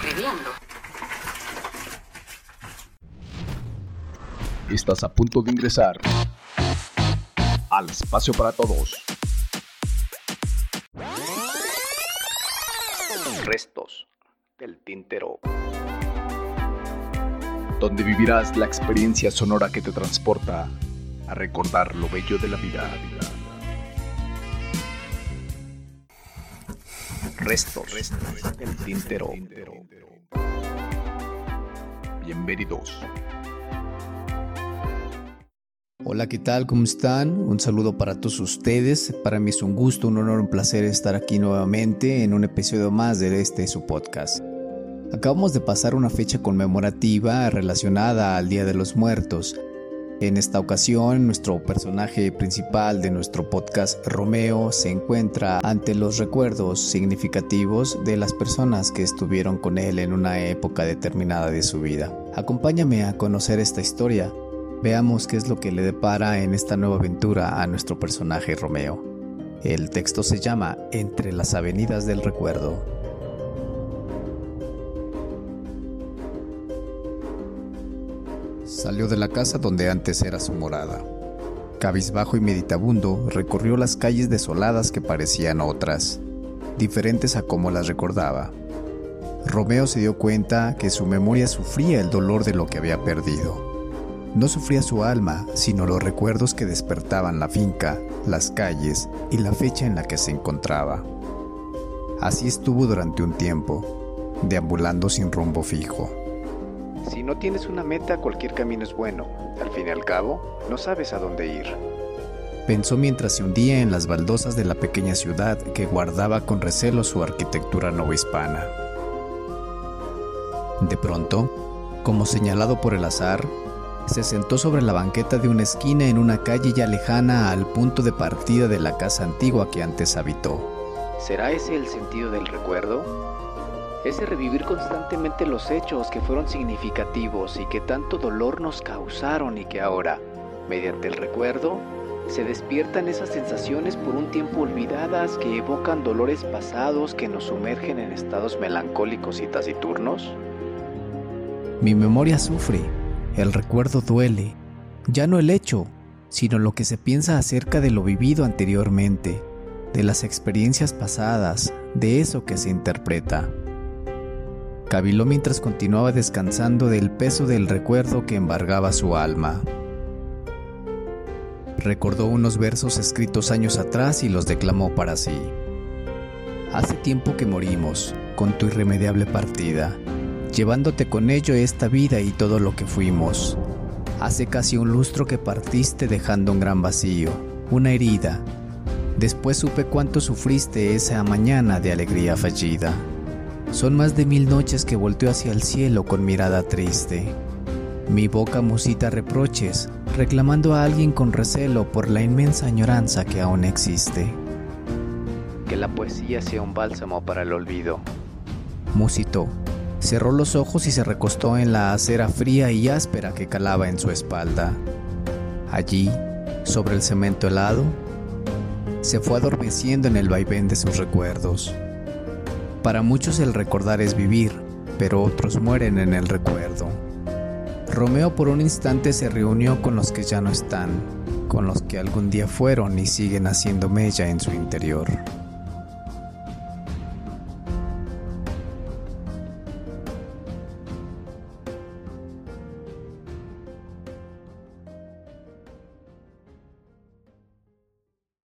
escribiendo. Estás a punto de ingresar al espacio para todos. Restos del tintero. Donde vivirás la experiencia sonora que te transporta a recordar lo bello de la vida. Restos, restos del tintero. Bienvenidos. Hola, ¿qué tal? ¿Cómo están? Un saludo para todos ustedes. Para mí es un gusto, un honor, un placer estar aquí nuevamente en un episodio más de este su podcast. Acabamos de pasar una fecha conmemorativa relacionada al Día de los Muertos. En esta ocasión, nuestro personaje principal de nuestro podcast, Romeo, se encuentra ante los recuerdos significativos de las personas que estuvieron con él en una época determinada de su vida. Acompáñame a conocer esta historia Veamos qué es lo que le depara en esta nueva aventura a nuestro personaje Romeo. El texto se llama Entre las Avenidas del Recuerdo. Salió de la casa donde antes era su morada. Cabizbajo y meditabundo recorrió las calles desoladas que parecían otras, diferentes a como las recordaba. Romeo se dio cuenta que su memoria sufría el dolor de lo que había perdido no sufría su alma, sino los recuerdos que despertaban la finca, las calles y la fecha en la que se encontraba. Así estuvo durante un tiempo, deambulando sin rumbo fijo. Si no tienes una meta, cualquier camino es bueno. Al fin y al cabo, no sabes a dónde ir. Pensó mientras se hundía en las baldosas de la pequeña ciudad que guardaba con recelo su arquitectura novohispana. De pronto, como señalado por el azar, se sentó sobre la banqueta de una esquina en una calle ya lejana al punto de partida de la casa antigua que antes habitó. ¿Será ese el sentido del recuerdo? Ese revivir constantemente los hechos que fueron significativos y que tanto dolor nos causaron y que ahora, mediante el recuerdo, se despiertan esas sensaciones por un tiempo olvidadas que evocan dolores pasados que nos sumergen en estados melancólicos y taciturnos? Mi memoria sufre el recuerdo duele, ya no el hecho, sino lo que se piensa acerca de lo vivido anteriormente, de las experiencias pasadas, de eso que se interpreta. Cabiló mientras continuaba descansando del peso del recuerdo que embargaba su alma. Recordó unos versos escritos años atrás y los declamó para sí. Hace tiempo que morimos, con tu irremediable partida llevándote con ello esta vida y todo lo que fuimos. Hace casi un lustro que partiste dejando un gran vacío, una herida. Después supe cuánto sufriste esa mañana de alegría fallida. Son más de mil noches que volteo hacia el cielo con mirada triste. Mi boca musita reproches, reclamando a alguien con recelo por la inmensa añoranza que aún existe. Que la poesía sea un bálsamo para el olvido. Musitó, Cerró los ojos y se recostó en la acera fría y áspera que calaba en su espalda. Allí, sobre el cemento helado, se fue adormeciendo en el vaivén de sus recuerdos. Para muchos el recordar es vivir, pero otros mueren en el recuerdo. Romeo por un instante se reunió con los que ya no están, con los que algún día fueron y siguen haciendo mella en su interior.